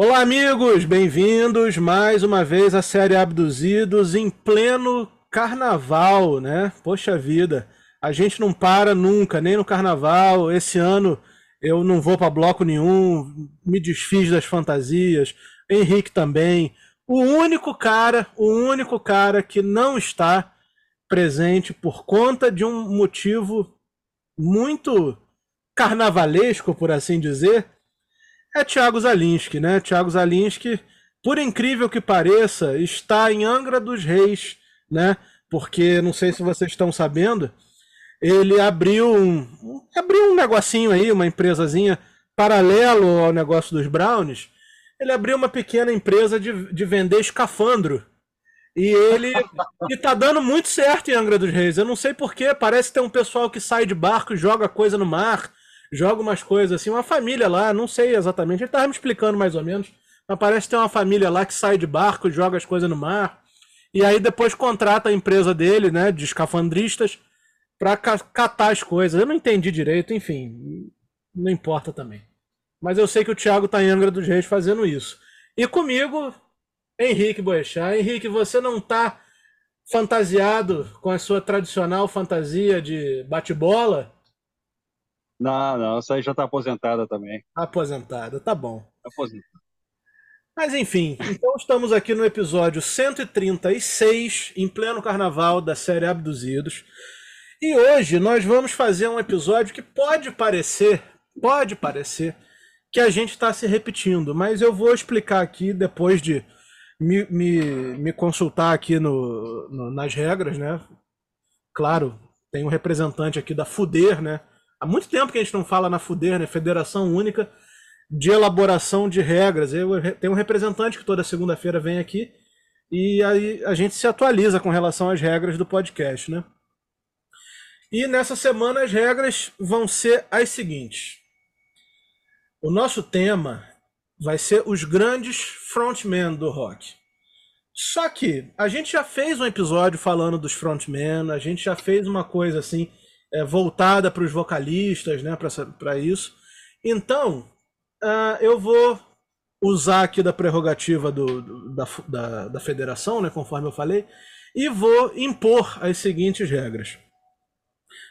Olá, amigos, bem-vindos mais uma vez à série Abduzidos em pleno carnaval, né? Poxa vida, a gente não para nunca, nem no carnaval. Esse ano eu não vou para bloco nenhum, me desfiz das fantasias, Henrique também. O único cara, o único cara que não está presente por conta de um motivo muito carnavalesco, por assim dizer, é Thiago Zalinski, né? Thiago Zalinski, por incrível que pareça, está em Angra dos Reis, né? Porque não sei se vocês estão sabendo, ele abriu um, abriu um negocinho aí, uma empresazinha paralelo ao negócio dos Brownies. Ele abriu uma pequena empresa de, de vender escafandro. E ele e tá dando muito certo em Angra dos Reis. Eu não sei porquê, parece ter um pessoal que sai de barco e joga coisa no mar joga umas coisas assim, uma família lá, não sei exatamente, ele tava me explicando mais ou menos, mas parece ter uma família lá que sai de barco, joga as coisas no mar, e aí depois contrata a empresa dele, né, de escafandristas, para catar as coisas. Eu não entendi direito, enfim, não importa também. Mas eu sei que o Thiago tá em Angra dos Reis fazendo isso. E comigo, Henrique Boechat. Henrique, você não tá fantasiado com a sua tradicional fantasia de bate-bola? Não, não, essa aí já está aposentada também. Aposentada, tá bom. Aposentada. Mas enfim, então estamos aqui no episódio 136, em pleno carnaval da série Abduzidos. E hoje nós vamos fazer um episódio que pode parecer, pode parecer, que a gente está se repetindo, mas eu vou explicar aqui depois de me, me, me consultar aqui no, no, nas regras, né? Claro, tem um representante aqui da FUDER, né? Há muito tempo que a gente não fala na FUDER, né? Federação Única de Elaboração de Regras. Eu tenho um representante que toda segunda-feira vem aqui e aí a gente se atualiza com relação às regras do podcast, né? E nessa semana as regras vão ser as seguintes. O nosso tema vai ser os grandes frontmen do rock. Só que a gente já fez um episódio falando dos frontmen, a gente já fez uma coisa assim é, voltada para os vocalistas, né, para isso. Então, uh, eu vou usar aqui da prerrogativa do, do da, da, da, federação, né, conforme eu falei, e vou impor as seguintes regras.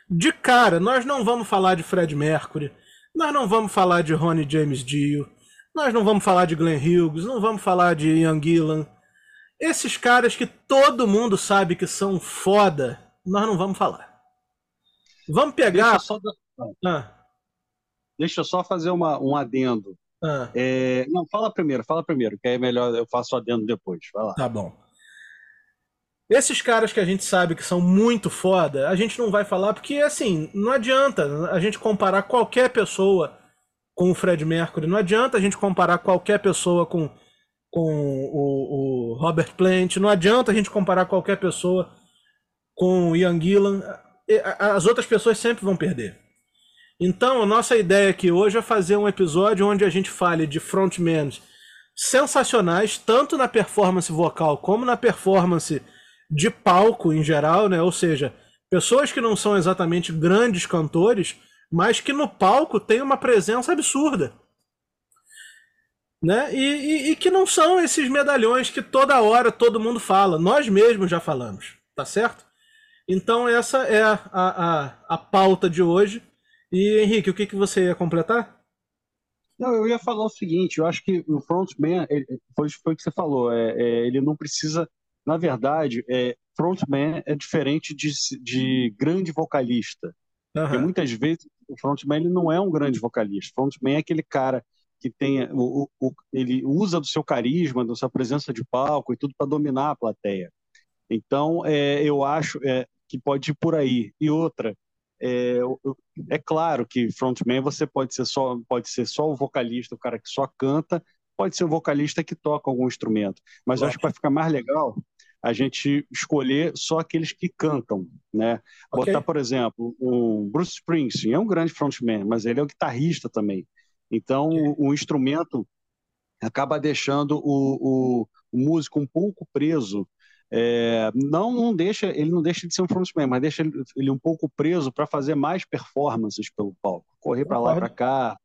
De cara, nós não vamos falar de Fred Mercury, nós não vamos falar de Ronnie James Dio, nós não vamos falar de Glenn Hughes, não vamos falar de Ian Gillan. Esses caras que todo mundo sabe que são foda, nós não vamos falar. Vamos pegar. Deixa eu só, ah. Deixa eu só fazer uma, um adendo. Ah. É... Não, fala primeiro, fala primeiro, que aí é melhor eu faço o adendo depois. Vai lá. Tá bom. Esses caras que a gente sabe que são muito foda, a gente não vai falar porque, assim, não adianta a gente comparar qualquer pessoa com o Fred Mercury, não adianta a gente comparar qualquer pessoa com, com o, o Robert Plant, não adianta a gente comparar qualquer pessoa com o Ian Gillan as outras pessoas sempre vão perder. Então, a nossa ideia aqui hoje é fazer um episódio onde a gente fale de frontmen sensacionais, tanto na performance vocal como na performance de palco em geral, né? Ou seja, pessoas que não são exatamente grandes cantores, mas que no palco têm uma presença absurda. Né? E, e, e que não são esses medalhões que toda hora todo mundo fala. Nós mesmos já falamos, tá certo? Então essa é a, a, a pauta de hoje. E Henrique, o que, que você ia completar? Não, eu ia falar o seguinte, eu acho que o frontman, foi, foi o que você falou, é, é, ele não precisa, na verdade, é, frontman é diferente de, de grande vocalista. Uhum. Porque muitas vezes o frontman ele não é um grande vocalista, frontman é aquele cara que tem, o, o, ele usa do seu carisma, da sua presença de palco e tudo para dominar a plateia. Então, é, eu acho, é, que pode ir por aí. E outra, é, é claro que frontman você pode ser só pode ser só o vocalista, o cara que só canta, pode ser o vocalista que toca algum instrumento. Mas eu acho que vai ficar mais legal a gente escolher só aqueles que cantam, né? Okay. Botar, por exemplo, o Bruce Springsteen é um grande frontman, mas ele é o guitarrista também. Então, okay. o, o, instrumento acaba deixando o, o, o músico um pouco preso é, não, não deixa, ele não deixa de ser um frontman, mas deixa ele, ele um pouco preso para fazer mais performances pelo palco, correr para lá para cá,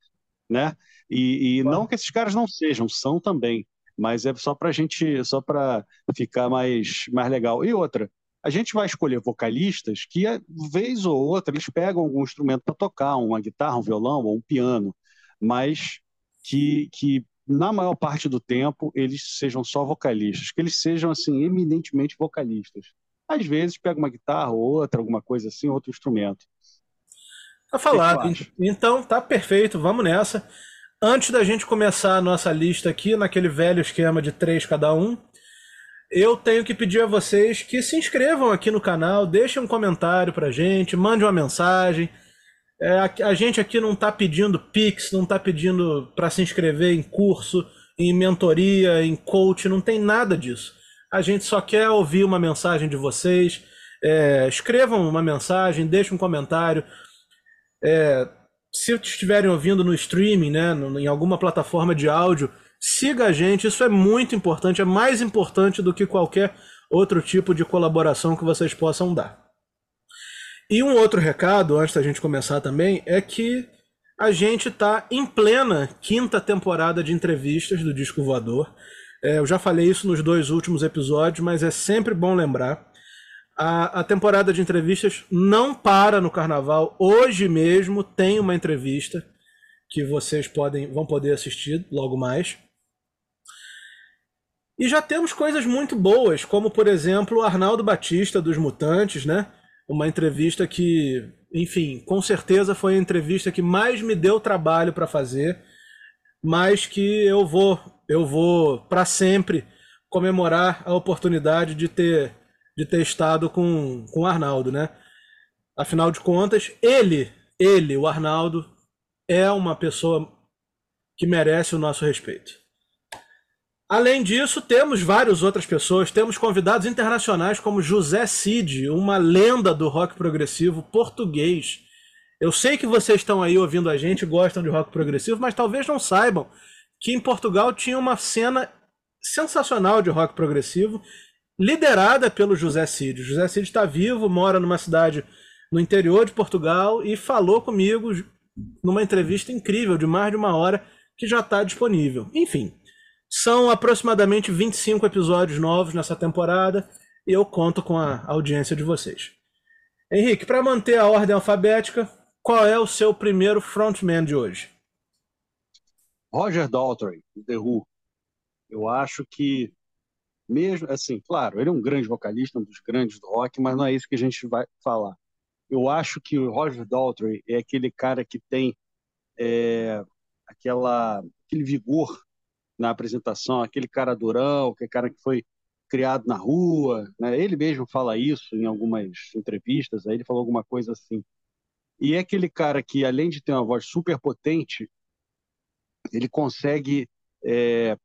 né? E, e não que esses caras não sejam, são também, mas é só para gente, só para ficar mais, mais legal. E outra, a gente vai escolher vocalistas que, vez ou outra, eles pegam algum instrumento para tocar, uma guitarra, um violão ou um piano, mas que, que na maior parte do tempo eles sejam só vocalistas, que eles sejam assim eminentemente vocalistas. Às vezes pega uma guitarra ou outra, alguma coisa assim, outro instrumento. Tá falado. Então tá perfeito, vamos nessa. Antes da gente começar a nossa lista aqui, naquele velho esquema de três cada um, eu tenho que pedir a vocês que se inscrevam aqui no canal, deixem um comentário pra gente, mande uma mensagem. É, a, a, gente aqui não está pedindo Pix, não está pedindo para se inscrever em curso, em mentoria, em coach, não tem nada disso. A gente só quer ouvir uma mensagem de vocês. É, escrevam uma mensagem, deixem um comentário. É, se estiverem ouvindo no streaming, né, em alguma plataforma de áudio, Siga a gente, isso é muito importante, é mais importante do que qualquer outro tipo de colaboração que vocês possam dar. E um outro recado, antes da gente começar também, é que a gente está em plena quinta temporada de entrevistas do Disco Voador. É, eu já falei isso nos dois últimos episódios, mas é sempre bom lembrar. A, a temporada de entrevistas não para no carnaval. Hoje mesmo tem uma entrevista que vocês podem, vão poder assistir logo mais. E já temos coisas muito boas, como por exemplo o Arnaldo Batista dos Mutantes, né? Uma entrevista que, enfim, com certeza foi a entrevista que mais me deu trabalho para fazer, mas que eu vou, eu vou para sempre comemorar a oportunidade de ter de ter estado com, com o Arnaldo, né? Afinal de contas, ele, ele, o Arnaldo, é uma pessoa que merece o nosso respeito. Além disso, temos várias outras pessoas. Temos convidados internacionais como José Cid, uma lenda do rock progressivo português. Eu sei que vocês estão aí ouvindo a gente, gostam de rock progressivo, mas talvez não saibam que em Portugal tinha uma cena sensacional de rock progressivo, liderada pelo José Cid. José Cid está vivo, mora numa cidade no interior de Portugal e falou comigo numa entrevista incrível de mais de uma hora que já está disponível. Enfim, são aproximadamente 25 episódios novos nessa temporada e eu conto com a audiência de vocês. Henrique, para manter a ordem alfabética, qual é o seu primeiro frontman de hoje? Roger Daltrey, do The Who. Eu acho que, mesmo assim, claro, ele é um grande vocalista, um dos grandes do rock, mas não é isso que a gente vai falar. Eu acho que o Roger Daltrey é aquele cara que tem é, aquela, aquele vigor na apresentação, aquele cara durão, aquele cara que foi criado na rua, né? Ele mesmo fala isso em algumas entrevistas, aí ele falou alguma coisa assim. E é aquele cara que, além de ter uma voz super potente, ele consegue é,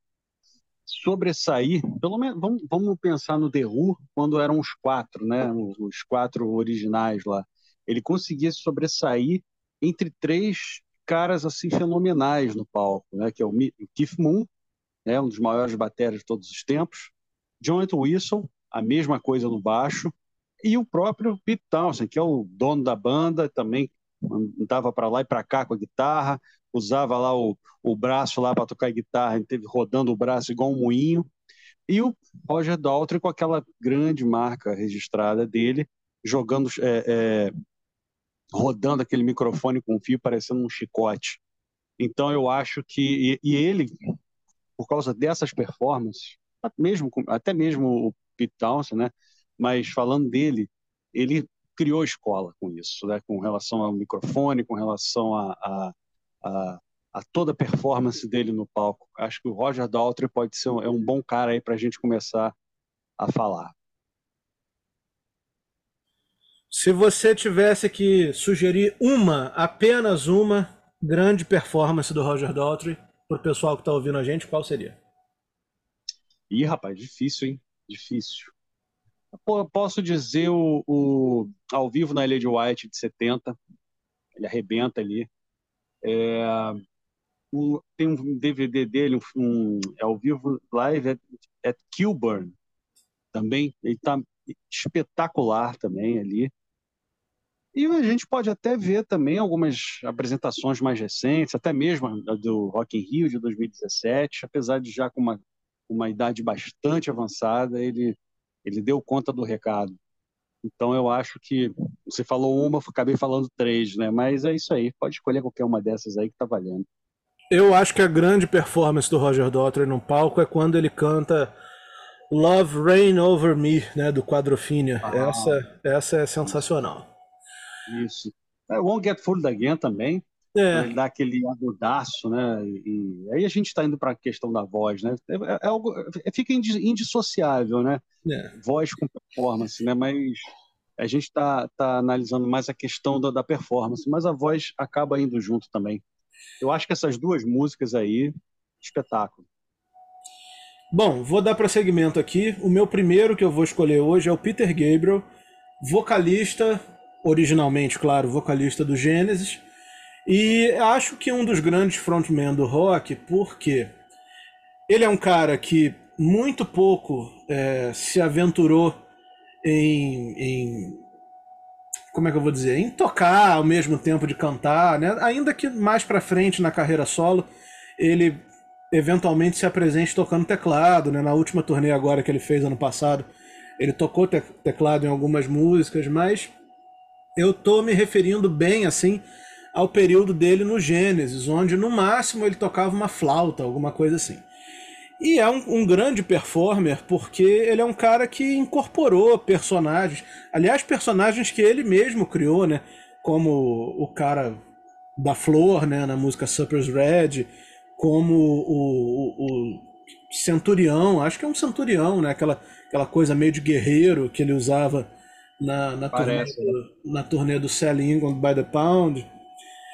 sobressair, pelo menos, vamos, vamos, pensar no The Who, quando eram os quatro, né? Os quatro originais lá. Ele conseguia sobressair entre três caras assim fenomenais no palco, né? Que é o Keith Moon, né, um dos maiores bateras de todos os tempos. Jonathan Wilson, a mesma coisa no baixo. E o próprio Pete Townsend, que é o dono da banda, também andava para lá e para cá com a guitarra, usava lá o, o braço lá para tocar guitarra, teve rodando o braço igual um moinho. E o Roger Daltrey com aquela grande marca registrada dele, jogando, é, é, rodando aquele microfone com fio parecendo um chicote. Então eu acho que e, e ele por causa dessas performances, mesmo, até mesmo o Pete Townsend, né? Mas falando dele, ele criou escola com isso, né? Com relação ao microfone, com relação a, a, a, a toda a performance dele no palco. Acho que o Roger Daltrey pode ser um, é um bom cara aí para a gente começar a falar. Se você tivesse que sugerir uma, apenas uma grande performance do Roger Daltrey, para o pessoal que está ouvindo a gente, qual seria? Ih, rapaz, difícil, hein? Difícil. Pô, posso dizer o, o, ao vivo na Ilha de White de 70, ele arrebenta ali. É, tem um DVD dele, um, é ao vivo live at, at Kilburn, também. Ele está espetacular também ali. E a gente pode até ver também algumas apresentações mais recentes, até mesmo a do Rock in Rio de 2017, apesar de já com uma, uma idade bastante avançada, ele, ele deu conta do recado. Então eu acho que você falou uma, acabei falando três, né? Mas é isso aí, pode escolher qualquer uma dessas aí que tá valendo. Eu acho que a grande performance do Roger Daltrey no palco é quando ele canta Love Rain Over Me, né, do Quadrophenia. Ah. Essa, essa é sensacional. Isso. É, Won't Get Fooled Again também. É. Ele dá aquele agudaço, né? E, e aí a gente está indo para a questão da voz, né? É, é, é algo, é, fica indissociável, né? É. Voz com performance, né? Mas a gente está tá analisando mais a questão da, da, performance, mas a voz acaba indo junto também. Eu acho que essas duas músicas aí, espetáculo. Bom, vou dar prosseguimento aqui. O meu primeiro que eu vou escolher hoje é o Peter Gabriel, vocalista originalmente, claro, vocalista do Gênesis, e acho que um dos grandes frontmen do rock, porque ele é um cara que muito pouco é, se aventurou em, em, como é que eu vou dizer, em tocar ao mesmo tempo de cantar, né? Ainda que mais para frente na carreira solo ele eventualmente se apresente tocando teclado, né? Na última turnê agora que ele fez ano passado, ele tocou te teclado em algumas músicas, mas eu tô me referindo bem assim ao período dele no Gênesis, onde no máximo ele tocava uma flauta, alguma coisa assim. E é um, um, grande performer porque ele é um cara que incorporou personagens, aliás, personagens que ele mesmo criou, né? Como o cara da Flor, né, na música Supper's Red, como o, o, o Centurião, acho que é um Centurião, né? Aquela, aquela coisa meio de guerreiro que ele usava na, na, turnê, do, na turnê do Selling England by the Pound.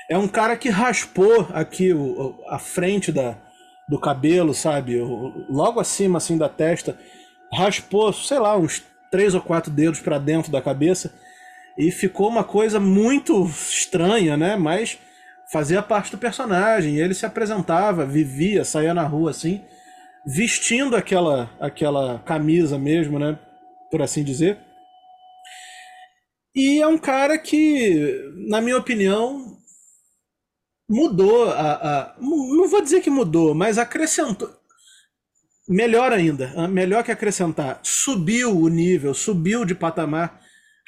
É um cara que raspou aqui o, a frente da, do cabelo, sabe? Logo acima assim da testa, raspou, sei lá, uns três ou quatro dedos para dentro da cabeça e ficou uma coisa muito estranha, né? Mas fazia parte do personagem. Ele se apresentava, vivia, saía na rua assim, vestindo aquela aquela camisa mesmo, né? Por assim dizer. E é um cara que, na minha opinião, mudou a, a, não vou dizer que mudou, mas acrescentou melhor ainda, melhor que acrescentar, subiu o nível, subiu de patamar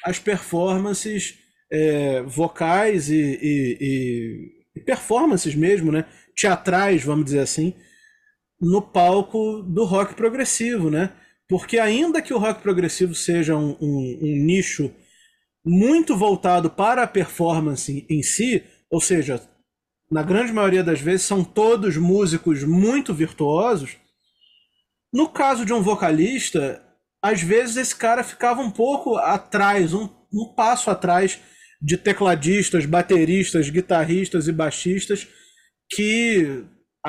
as performances é, vocais e, e, e, performances mesmo, né, teatrais, vamos dizer assim, no palco do rock progressivo, né? Porque ainda que o rock progressivo seja um, um, um nicho muito voltado para a performance em si, ou seja, na grande maioria das vezes são todos músicos muito virtuosos. No caso de um vocalista, às vezes esse cara ficava um pouco atrás, um, um passo atrás de tecladistas, bateristas, guitarristas e baixistas que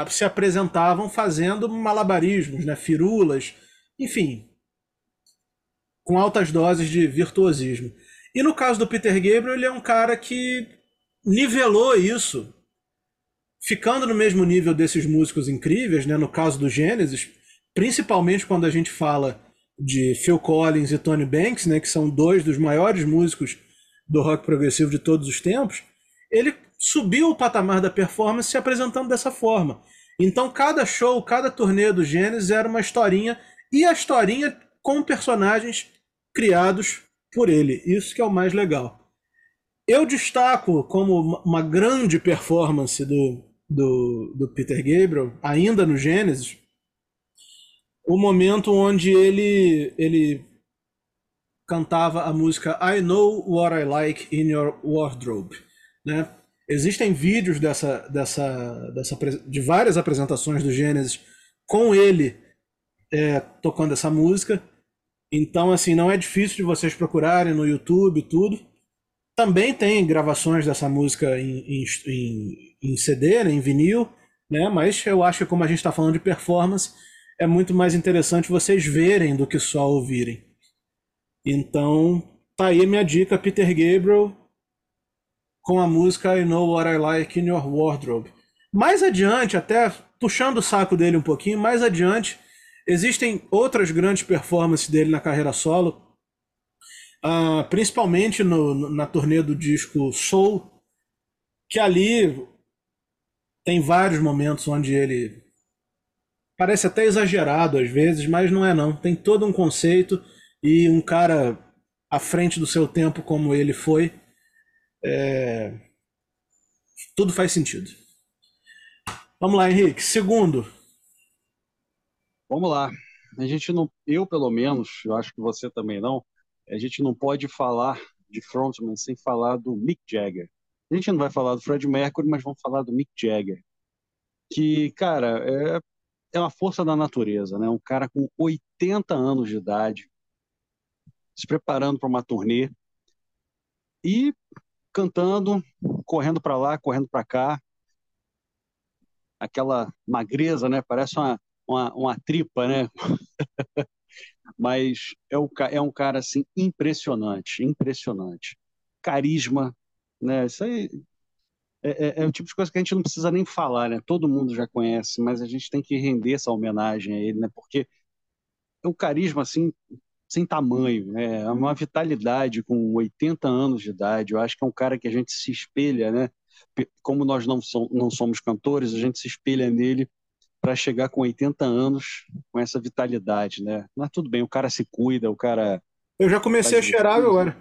se apresentavam fazendo malabarismos, né, firulas, enfim, com altas doses de virtuosismo. E no caso do Peter Gabriel, ele é um cara que nivelou isso, ficando no mesmo nível desses músicos incríveis, né? No caso do Genesis, principalmente quando a gente fala de Phil Collins e Tony Banks, né, que são dois dos maiores músicos do rock progressivo de todos os tempos, ele subiu o patamar da performance se apresentando dessa forma. Então cada show, cada turnê do Genesis era uma historinha e a historinha com personagens criados por ele. Isso que é o mais legal. Eu destaco como uma grande performance do, do, do Peter Gabriel, ainda no Gênesis, o momento onde ele, ele cantava a música I Know What I Like in Your Wardrobe. Né? Existem vídeos dessa, dessa, dessa, de várias apresentações do Gênesis com ele é, tocando essa música. Então, assim, não é difícil de vocês procurarem no YouTube tudo. Também tem gravações dessa música em, em, em CD, né, em vinil, né? Mas eu acho que como a gente está falando de performance, é muito mais interessante vocês verem do que só ouvirem. Então, tá aí minha dica, Peter Gabriel, com a música I Know What I Like in Your Wardrobe. Mais adiante, até puxando o saco dele um pouquinho, mais adiante, Existem outras grandes performances dele na carreira solo. uh, principalmente no, na turnê do disco Soul, que ali tem vários momentos onde ele parece até exagerado às vezes, mas não é não. Tem todo um conceito e um cara à frente do seu tempo como ele foi, é... tudo faz sentido. Vamos lá, Henrique. Segundo. Vamos lá. A gente não, eu pelo menos, eu acho que você também não, a gente não pode falar de frontman sem falar do Mick Jagger. A gente não vai falar do Fred Mercury, mas vamos falar do Mick Jagger. Que, cara, é, é uma força da natureza, né? Um cara com 80 anos de idade, se preparando para uma turnê e cantando, correndo para lá, correndo para cá. Aquela magreza, né? Parece uma, uma, uma tripa, né? Mas é, o, é um cara assim impressionante, impressionante. Carisma, né? Isso aí é, é, é, o tipo de coisa que a gente não precisa nem falar, né? Todo mundo já conhece, mas a gente tem que render essa homenagem a ele, né? Porque é um carisma assim sem tamanho, né? É uma vitalidade com 80 anos de idade. Eu acho que é um cara que a gente se espelha, né? Como nós não, somos, não somos cantores, a gente se espelha nele para chegar com 80 anos com essa vitalidade, né? Mas tudo bem, o cara se cuida, o cara. Eu já comecei a cheirar agora.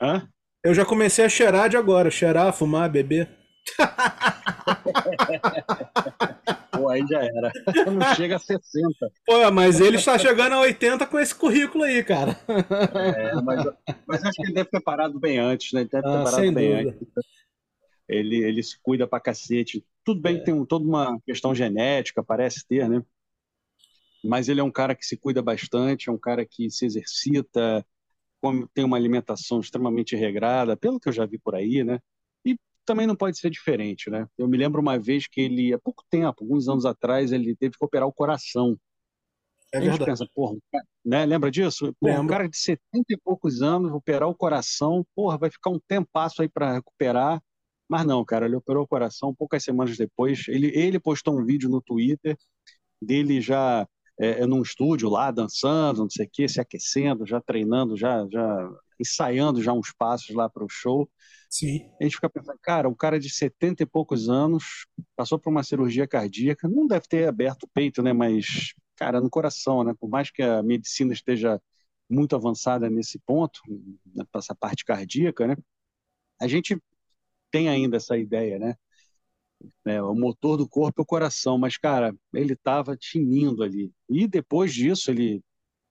Hã? Eu já comecei a cheirar de agora, cheirar, fumar, beber. Pô, aí já era. Não chega a 60. Pô, mas ele está chegando a 80 com esse currículo aí, cara. É, mas, mas acho que ele deve ter parado bem antes, né? Ele deve ter ah, parado bem dúvida. antes. Ele, ele se cuida pra cacete. Tudo bem é. que tem toda uma questão genética, parece ter, né? Mas ele é um cara que se cuida bastante, é um cara que se exercita, tem uma alimentação extremamente regrada, pelo que eu já vi por aí, né? E também não pode ser diferente, né? Eu me lembro uma vez que ele, há pouco tempo, alguns anos atrás, ele teve que operar o coração. É a gente pensa, porra, né? Lembra disso? Porra, um cara de 70 e poucos anos, operar o coração, porra, vai ficar um tempasso aí para recuperar. Mas não, cara, ele operou o coração poucas semanas depois. Ele, ele postou um vídeo no Twitter dele já é, é, num estúdio lá, dançando, não sei o quê, se aquecendo, já treinando, já, já ensaiando já uns passos lá para o show. Sim. A gente fica pensando, cara, um cara de 70 e poucos anos passou por uma cirurgia cardíaca, não deve ter aberto o peito, né? Mas, cara, no coração, né? Por mais que a medicina esteja muito avançada nesse ponto, nessa parte cardíaca, né? A gente tem ainda essa ideia, né? né, o motor do corpo é o coração, mas, cara, ele estava tinindo ali. E depois disso, ele,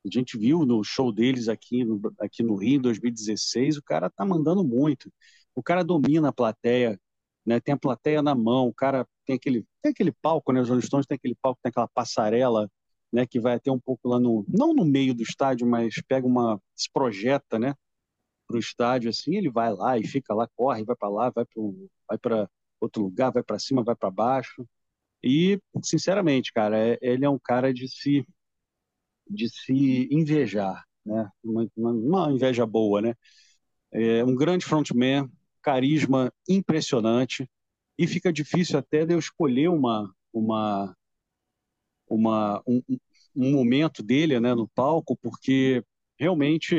a gente viu no show deles aqui no, aqui no Rio, em 2016, o cara tá mandando muito. O cara domina a plateia, né, tem a plateia na mão, o cara tem aquele, tem aquele palco, né, os Rolling Stones tem aquele palco, tem aquela passarela, né, que vai até um pouco lá no, não no meio do estádio, mas pega uma, se projeta, né, para o estádio, assim, ele vai lá e fica lá, corre, vai para lá, vai para vai outro lugar, vai para cima, vai para baixo. E, sinceramente, cara, é, ele é um cara de se, de se invejar, né? Uma, uma, uma inveja boa, né? É um grande frontman, carisma impressionante, e fica difícil até de eu escolher uma, uma, uma, um, um momento dele né, no palco, porque realmente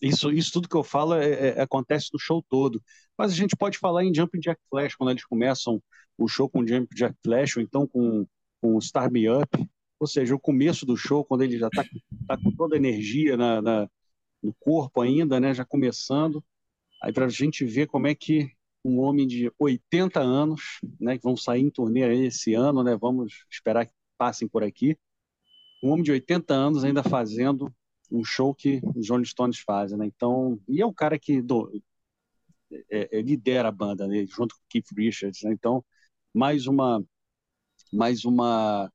isso, isso tudo que eu falo é, é, acontece no show todo. Mas a gente pode falar em Jump Jack Flash, quando eles começam o show com Jump Jack Flash, ou então com, com Star Me Up. Ou seja, o começo do show, quando ele já está tá com toda a energia na, na, no corpo ainda, né, já começando. Aí para a gente ver como é que um homem de 80 anos, né, que vão sair em turnê esse ano, né, vamos esperar que passem por aqui, um homem de 80 anos ainda fazendo um show que os Rolling Stones fazem, né? Então, e é um cara que do, é, é, lidera a banda, né? junto com Keith Richards, né? Então, mais uma mais uma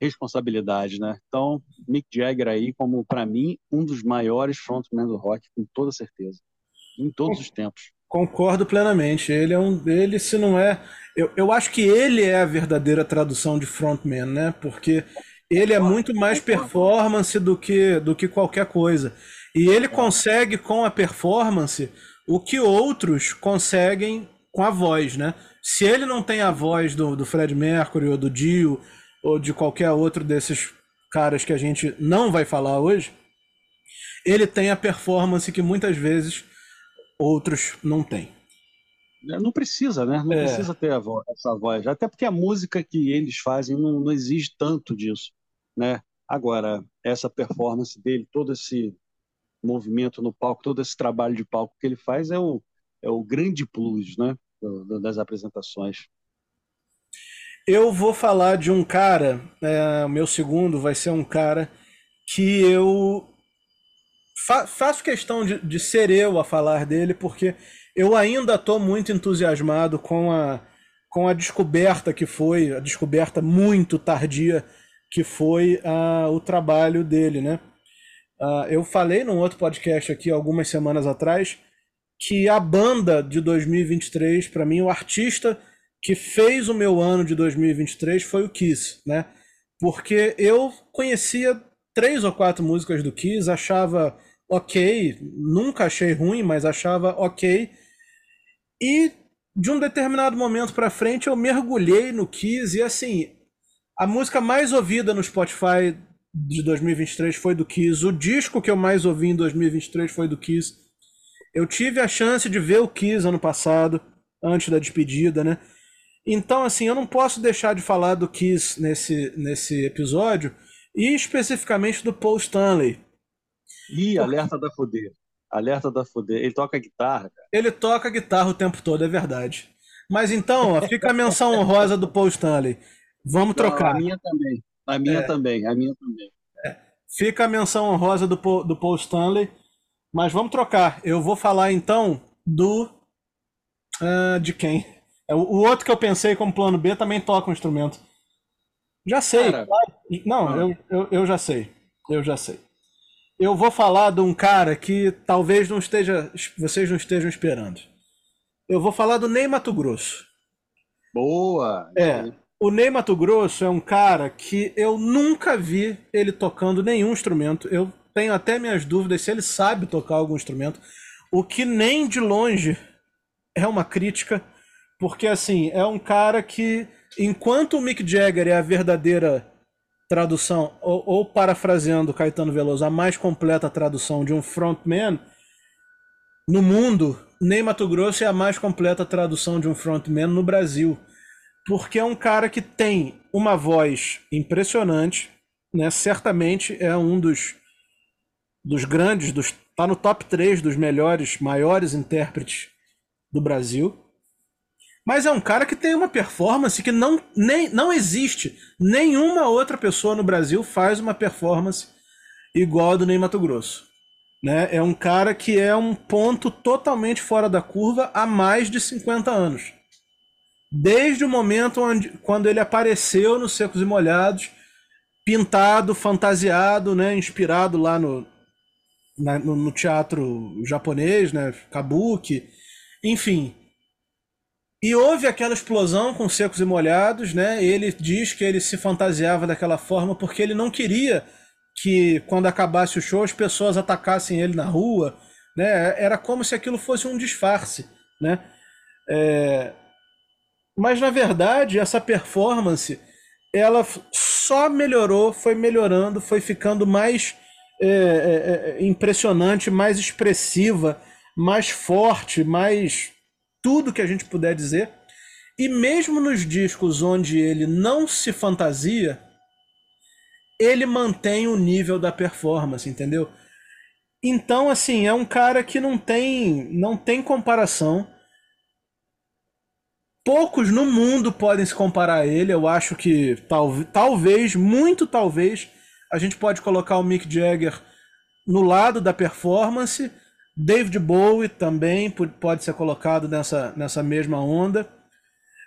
responsabilidade, né? Então, Mick Jagger aí como para mim um dos maiores frontmen do rock, com toda certeza, em todos os tempos. Concordo plenamente. Ele é um, ele se não é, eu, eu acho que ele é a verdadeira tradução de frontman, né? Porque ele é muito mais performance do que, do que qualquer coisa. E ele consegue com a performance o que outros conseguem com a voz, né? Se ele não tem a voz do, do Fred Mercury ou do Dio ou de qualquer outro desses caras que a gente não vai falar hoje, ele tem a performance que muitas vezes outros não têm. É, não precisa, né? Não é. precisa ter voz, essa voz. Até porque a música que eles fazem não, não exige tanto disso, né? Agora, essa performance dele, todo esse movimento no palco, todo esse trabalho de palco que ele faz é o, é o grande plus, né? Das apresentações. Eu vou falar de um cara, é, o meu segundo vai ser um cara que eu fa faço questão de, de ser eu a falar dele, porque eu ainda estou muito entusiasmado com a, com a descoberta que foi, a descoberta muito tardia que foi uh, o trabalho dele, né? Uh, eu falei num outro podcast aqui algumas semanas atrás que a banda de 2023, para mim, o artista que fez o meu ano de 2023 foi o Kiss, né? Porque eu conhecia três ou quatro músicas do Kiss, achava ok, nunca achei ruim, mas achava ok. E de um determinado momento para frente eu mergulhei no Kiss e assim, a música mais ouvida no Spotify de 2023 foi do Kiss, o disco que eu mais ouvi em 2023 foi do Kiss. Eu tive a chance de ver o Kiss ano passado, antes da despedida, né? Então, assim, eu não posso deixar de falar do Kiss nesse, nesse episódio, e especificamente do Paul Stanley. Ih, alerta da foder. Alerta da foder. Ele toca guitarra, cara. Ele toca guitarra o tempo todo, é verdade. Mas então, ó, fica a menção honrosa do Paul Stanley. Vamos trocar. Não, a minha também. A minha é. também. A minha também. É. Fica a menção honrosa do, Paul, do Paul Stanley. Mas vamos trocar. Eu vou falar então do. Uh, de quem? É, o, o outro que eu pensei como plano B também toca um instrumento. Já sei. Cara, não, ah. eu, eu, eu já sei. Eu já sei eu vou falar de um cara que talvez não esteja, vocês não estejam esperando. Eu vou falar do Ney Mato Grosso. Boa! É. O Ney Mato Grosso é um cara que eu nunca vi ele tocando nenhum instrumento. Eu tenho até minhas dúvidas se ele sabe tocar algum instrumento. O que nem de longe é uma crítica, porque assim, é um cara que, enquanto o Mick Jagger é a verdadeira tradução, ou, ou, parafraseando Caetano Veloso, a mais completa tradução de um frontman no mundo, nem Mato Grosso é a mais completa tradução de um frontman no Brasil. Porque é um cara que tem uma voz impressionante, né? certamente é um dos, dos grandes, dos, tá no top 3 dos melhores, maiores intérpretes do Brasil. Mas é um cara que tem uma performance que não, nem, não existe. Nenhuma outra pessoa no Brasil faz uma performance igual a do Ney Mato Grosso. Né? É um cara que é um ponto totalmente fora da curva há mais de 50 anos. Desde o momento onde, quando ele apareceu nos Secos e Molhados, pintado, fantasiado, né? inspirado lá no, na, no, no, teatro japonês, né? kabuki, enfim e houve aquela explosão com secos e molhados, né? Ele diz que ele se fantasiava daquela forma porque ele não queria que quando acabasse o show as pessoas atacassem ele na rua, né? Era como se aquilo fosse um disfarce, né? É... Mas na verdade essa performance ela só melhorou, foi melhorando, foi ficando mais é, é, é impressionante, mais expressiva, mais forte, mais tudo que a gente puder dizer. E mesmo nos discos onde ele não se fantasia, ele mantém o nível da performance, entendeu? Então, assim, é um cara que não tem, não tem comparação. Poucos no mundo podem se comparar a ele. Eu acho que tal, talvez, muito talvez, a gente pode colocar o Mick Jagger no lado da performance David Bowie também pode ser colocado nessa, nessa mesma onda.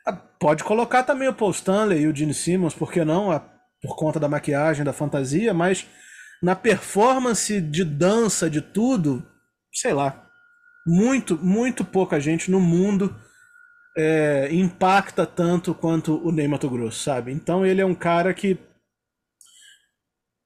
Ah, pode colocar também o Paul Stanley e o Gene Simmons, por que não? Ah, por conta da maquiagem, da fantasia, mas na performance de dança, de tudo, sei lá, muito, muito pouca gente no mundo é, impacta tanto quanto o Ney Mato Grosso, sabe? Então ele é um cara que.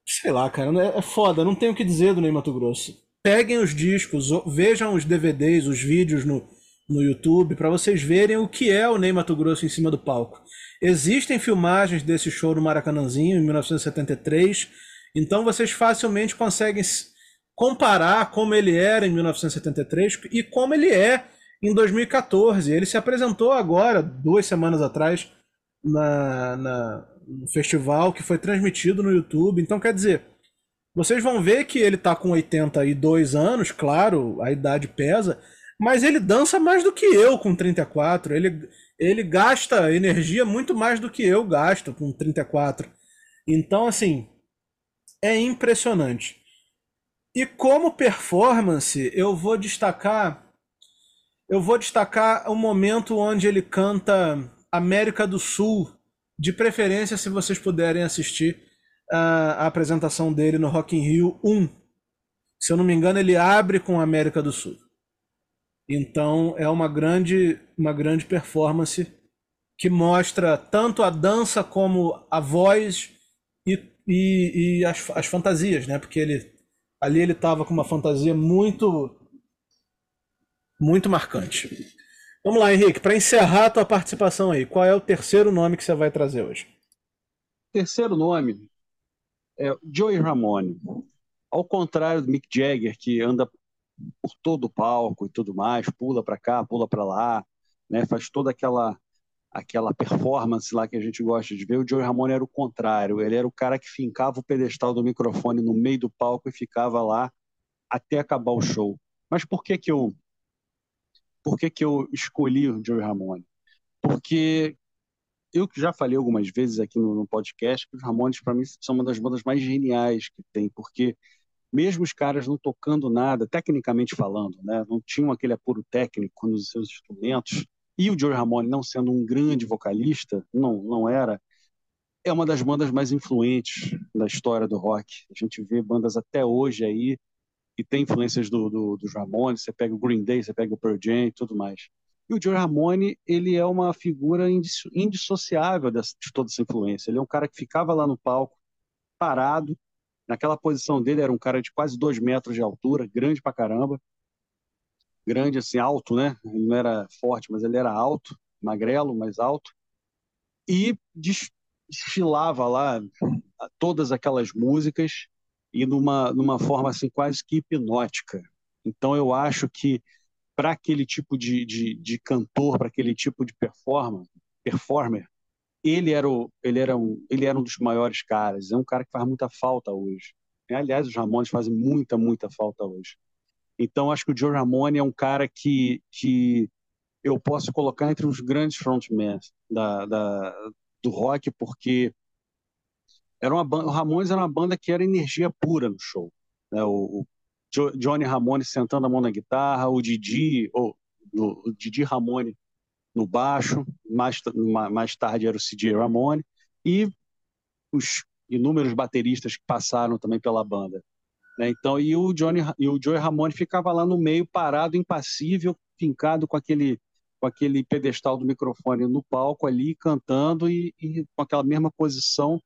Sei lá, cara, é, é foda, não tenho o que dizer do Ney Mato Grosso peguem os discos, vejam os DVDs, os vídeos no, no YouTube, para vocês verem o que é o Ney Mato Grosso em cima do palco. Existem filmagens desse show no Maracanãzinho, em 1973, então vocês facilmente conseguem comparar como ele era em 1973 e como ele é em 2014. Ele se apresentou agora, duas semanas atrás, na, na, no festival que foi transmitido no YouTube. Então, quer dizer, vocês vão ver que ele está com 82 anos, claro, a idade pesa, mas ele dança mais do que eu com 34. Ele, ele gasta energia muito mais do que eu gasto com 34. Então, assim, é impressionante. E como performance, eu vou destacar eu vou destacar o momento onde ele canta América do Sul, de preferência se vocês puderem assistir a, a apresentação dele no Rock in Rio 1. Se eu não me engano, ele abre com América do Sul. Então é uma grande, uma grande performance que mostra tanto a dança como a voz e, e, e as, as fantasias, né? Porque ele Ali ele estava com uma fantasia muito muito marcante. Vamos lá, Henrique, para encerrar a tua participação aí, qual é o terceiro nome que você vai trazer hoje? Terceiro nome é Joey Ramone. Ao contrário do Mick Jagger, que anda por todo o palco e tudo mais, pula para cá, pula para lá, né, faz toda aquela aquela performance lá que a gente gosta de ver, o Joey Ramone era o contrário. Ele era o cara que fincava o pedestal do microfone no meio do palco e ficava lá até acabar o show. Mas por que que eu por que que eu escolhi o Joey Ramone? Porque eu já falei algumas vezes aqui no, no podcast que os Ramones para mim são uma das bandas mais geniais que tem, porque mesmo os caras não tocando nada, tecnicamente falando, né, não tinham aquele apuro técnico nos seus instrumentos, e o Joey Ramone, não sendo um grande vocalista, não, não era, é uma das bandas mais influentes da história do rock. A gente vê bandas até hoje aí que tem influências do, do, dos Ramones, você pega o Green Day, você pega o Pearl Jam e tudo mais. E o Joey Ramone, ele é uma figura indissociável de toda essa influência. Ele é um cara que ficava lá no palco, parado, naquela posição dele, era um cara de quase dois metros de altura, grande pra caramba, grande, assim, alto, né? Ele não era forte, mas ele era alto, magrelo, mas alto. E desfilava lá todas aquelas músicas e numa, numa forma assim quase que hipnótica. Então eu acho que para aquele tipo de, de, de cantor, para aquele tipo de performer, performer, ele era, o, ele, era um, ele era um dos maiores caras. É um cara que faz muita falta hoje. Aliás, os Ramones fazem muita, muita falta hoje. Então, acho que o Joe Ramone é um cara que, que eu posso colocar entre os grandes frontmen da, da, do rock, porque era uma banda, o Ramones era uma banda que era energia pura no show. Né? O, o Johnny Ramone sentando a mão na guitarra, o Didi, ou, o, Didi Ramone no baixo, mais, mais tarde era o CJ Ramone, e os inúmeros bateristas que passaram também pela banda. Né? Então, e o Johnny e o Joey Ramone ficava lá no meio, parado, impassível, fincado com aquele com aquele pedestal do microfone no palco ali, cantando e, e com aquela mesma posição,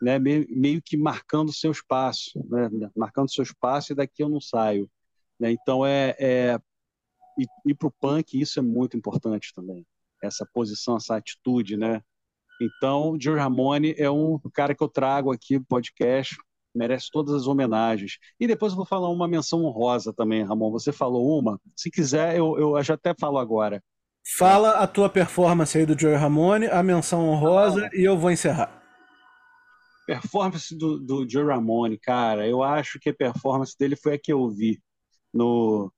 né? meio, que marcando seu espaço, né? marcando seu espaço e daqui eu não saio. Né? Então, é, é e, e para o punk isso é muito importante também, essa posição, essa atitude, né? Então, o Joe Ramone é um cara que eu trago aqui no podcast merece todas as homenagens. E depois eu vou falar uma menção honrosa também, Ramon. Você falou uma. Se quiser, eu, eu já até falo agora. Fala a tua performance aí do Joey Ramone, a menção honrosa, ah, e eu vou encerrar. Performance do, do Joe Ramone, cara, eu acho que a performance dele foi a que eu vi no,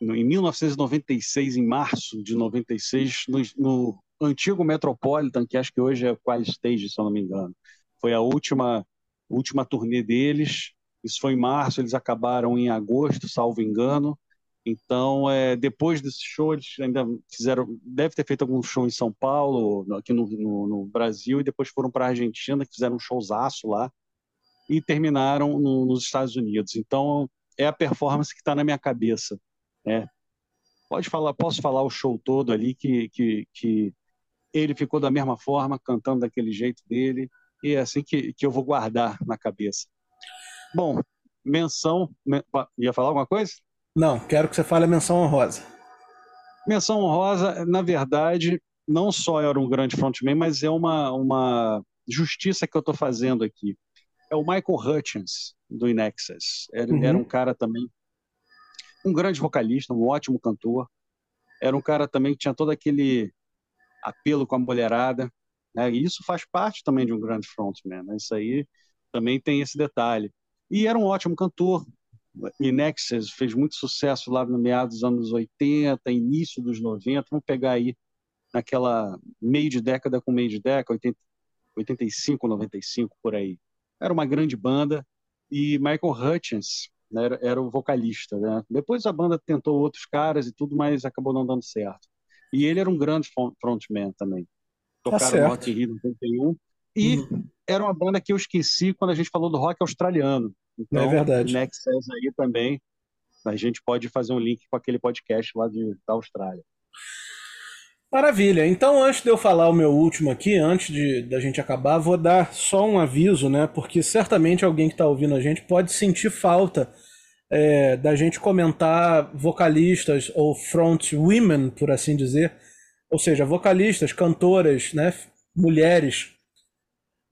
no em 1996, em março de 96, no, no antigo Metropolitan, que acho que hoje é o Qual Stage, se eu não me engano. Foi a última última turnê deles. Isso foi em março, eles acabaram em agosto, salvo engano. Então, é, depois desse show, eles ainda fizeram, deve ter feito algum show em São Paulo, aqui no, no, no Brasil, e depois foram para a Argentina, que fizeram um showzaço lá, e terminaram no, nos Estados Unidos. Então, é a performance que está na minha cabeça. Né? Pode falar, posso falar o show todo ali, que, que, que ele ficou da mesma forma, cantando daquele jeito dele, e é assim que, que eu vou guardar na cabeça. Bom, menção. Men... Ia falar alguma coisa? Não, quero que você fale a menção honrosa. Menção honrosa, na verdade, não só era um grande frontman, mas é uma, uma justiça que eu estou fazendo aqui. É o Michael Hutchins. do Inexus. Era, uhum. era um cara também, um grande vocalista, um ótimo cantor. Era um cara também que tinha todo aquele apelo com a mulherada, né? E isso faz parte também de um grande frontman, né? Isso aí também tem esse detalhe. E era um ótimo cantor. Inexus fez muito sucesso lá no meados dos anos 80, início dos 90. Vamos pegar aí naquela meio de década com meio de década, 80, 85, 95 por aí. Era uma grande banda e Michael Hutchins né, era, era, o vocalista. Né? Depois a banda tentou outros caras e tudo, mas acabou não dando certo. E ele era um grande frontman também. Tá Tocaram tá Rock in Rio 91 e uhum. era uma banda que eu esqueci quando a gente falou do rock australiano. Então, é verdade. Next Says aí também, a gente pode fazer um link com aquele podcast lá de, da Austrália. Maravilha. Então, antes de eu falar o meu último aqui, antes de da gente acabar, vou dar só um aviso, né? Porque certamente alguém que está ouvindo a gente pode sentir falta é, da gente comentar vocalistas ou front women, por assim dizer, ou seja, vocalistas, cantoras, né? Mulheres.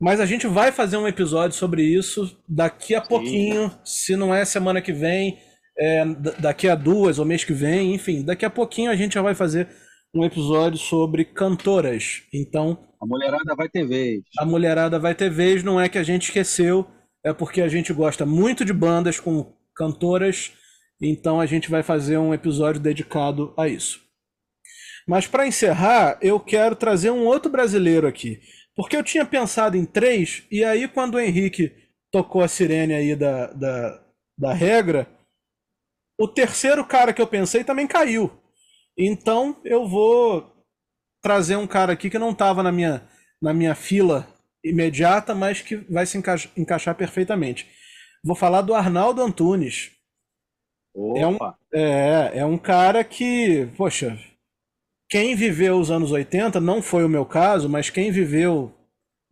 Mas a gente vai fazer um episódio sobre isso daqui a Sim. pouquinho, se não é semana que vem, é, daqui a duas ou mês que vem, enfim, daqui a pouquinho a gente já vai fazer um episódio sobre cantoras. Então. A mulherada vai ter vez. A mulherada vai ter vez, não é que a gente esqueceu, é porque a gente gosta muito de bandas com cantoras, então a gente vai fazer um episódio dedicado a isso. Mas para encerrar, eu quero trazer um outro brasileiro aqui. Porque eu tinha pensado em três, e aí quando o Henrique tocou a sirene aí da, da, da regra, o terceiro cara que eu pensei também caiu. Então eu vou trazer um cara aqui que não estava na minha, na minha fila imediata, mas que vai se enca encaixar perfeitamente. Vou falar do Arnaldo Antunes. É um, é, é um cara que, poxa, quem viveu os anos 80, não foi o meu caso, mas quem viveu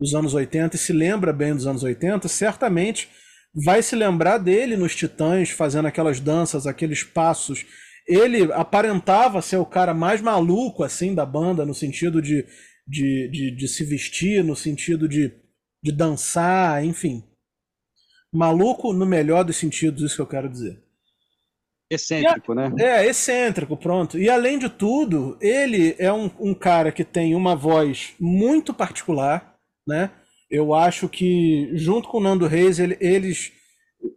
os anos 80 e se lembra bem dos anos 80, certamente vai se lembrar dele nos Titãs, fazendo aquelas danças, aqueles passos ele aparentava ser o cara mais maluco assim da banda, no sentido de, de, de, de se vestir, no sentido de, de dançar, enfim. Maluco no melhor dos sentidos, isso que eu quero dizer. Excêntrico, a, né? É, excêntrico, pronto. E além de tudo, ele é um, um cara que tem uma voz muito particular, né? Eu acho que, junto com o Nando Reis, ele, eles.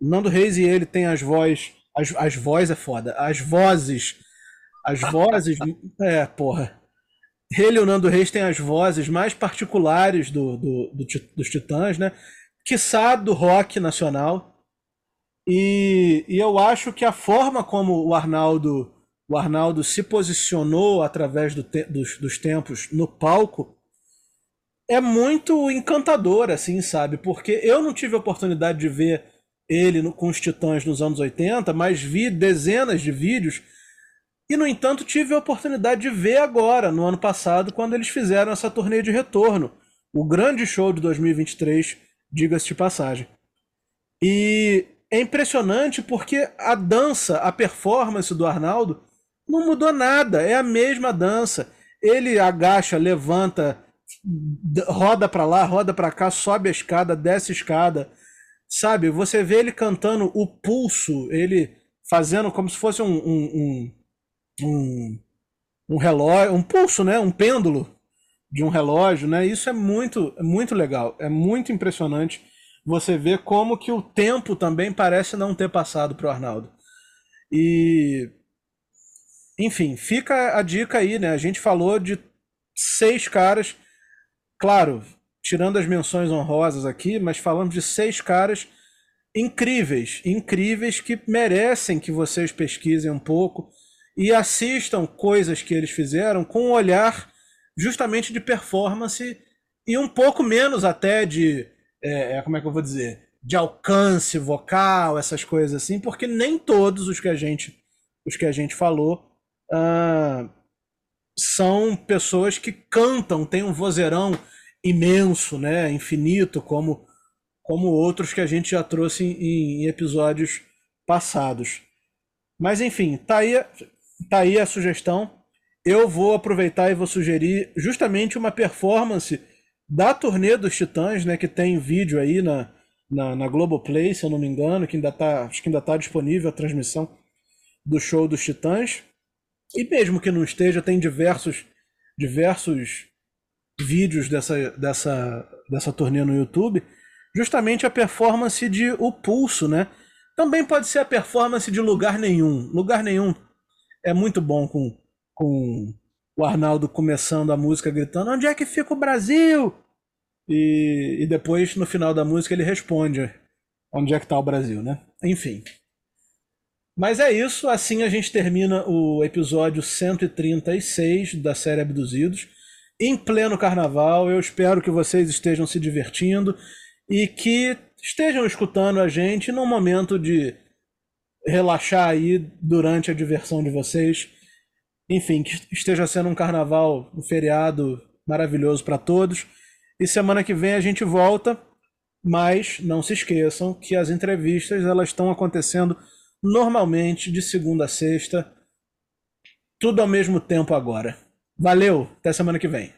Nando Reis e ele têm as vozes as, as vozes é foda. As vozes. As vozes. é, porra. Ele e o Nando Reis têm as vozes mais particulares do, do, do, dos Titãs, né? Quiçá do rock nacional. E, e eu acho que a forma como o Arnaldo, o Arnaldo se posicionou através do te, dos, dos tempos no palco é muito encantador, assim, sabe? Porque eu não tive a oportunidade de ver ele no, com os Titãs nos anos 80, mas vi dezenas de vídeos e, no entanto, tive a oportunidade de ver agora, no ano passado, quando eles fizeram essa turnê de retorno. O grande show de 2023, diga-se de passagem. E é impressionante porque a dança, a performance do Arnaldo não mudou nada, é a mesma dança. Ele agacha, levanta, roda para lá, roda para cá, sobe a escada, desce a escada Sabe, você vê ele cantando o pulso, ele fazendo como se fosse um, um, um, um, um relógio, um pulso, né? Um pêndulo de um relógio, né? Isso é muito, é muito legal, é muito impressionante você ver como que o tempo também parece não ter passado para o Arnaldo. E enfim, fica a dica aí, né? A gente falou de seis caras, claro, tirando as menções honrosas aqui, mas falamos de seis caras incríveis, incríveis que merecem que vocês pesquisem um pouco e assistam coisas que eles fizeram com um olhar justamente de performance e um pouco menos até de, é como é que eu vou dizer, de alcance vocal, essas coisas assim, porque nem todos os que a gente, os que a gente falou uh, são pessoas que cantam, têm um vozeirão imenso, né, infinito, como, como outros que a gente já trouxe em, em episódios passados. Mas enfim, tá aí, tá aí a sugestão. Eu vou aproveitar e vou sugerir justamente uma performance da turnê dos Titãs, né, que tem vídeo aí na, na, na Globoplay, se eu não me engano, que ainda tá, acho que ainda está disponível a transmissão do show dos Titãs. E mesmo que não esteja, tem diversos, diversos vídeos dessa, dessa, dessa turnê no YouTube. Justamente a performance de O Pulso, né? Também pode ser a performance de Lugar Nenhum. Lugar Nenhum é muito bom com, com o Arnaldo começando a música gritando: Onde é que fica o Brasil? E, e depois, no final da música, ele responde: Onde é que está o Brasil, né? Enfim. Mas é isso, assim a gente termina o episódio 136 da série Abduzidos. Em pleno carnaval, eu espero que vocês estejam se divertindo e que estejam escutando a gente num momento de relaxar aí durante a diversão de vocês. Enfim, que esteja sendo um carnaval, um feriado maravilhoso para todos. E semana que vem a gente volta, mas não se esqueçam que as entrevistas elas estão acontecendo normalmente de segunda a sexta, tudo ao mesmo tempo agora. Valeu, até semana que vem.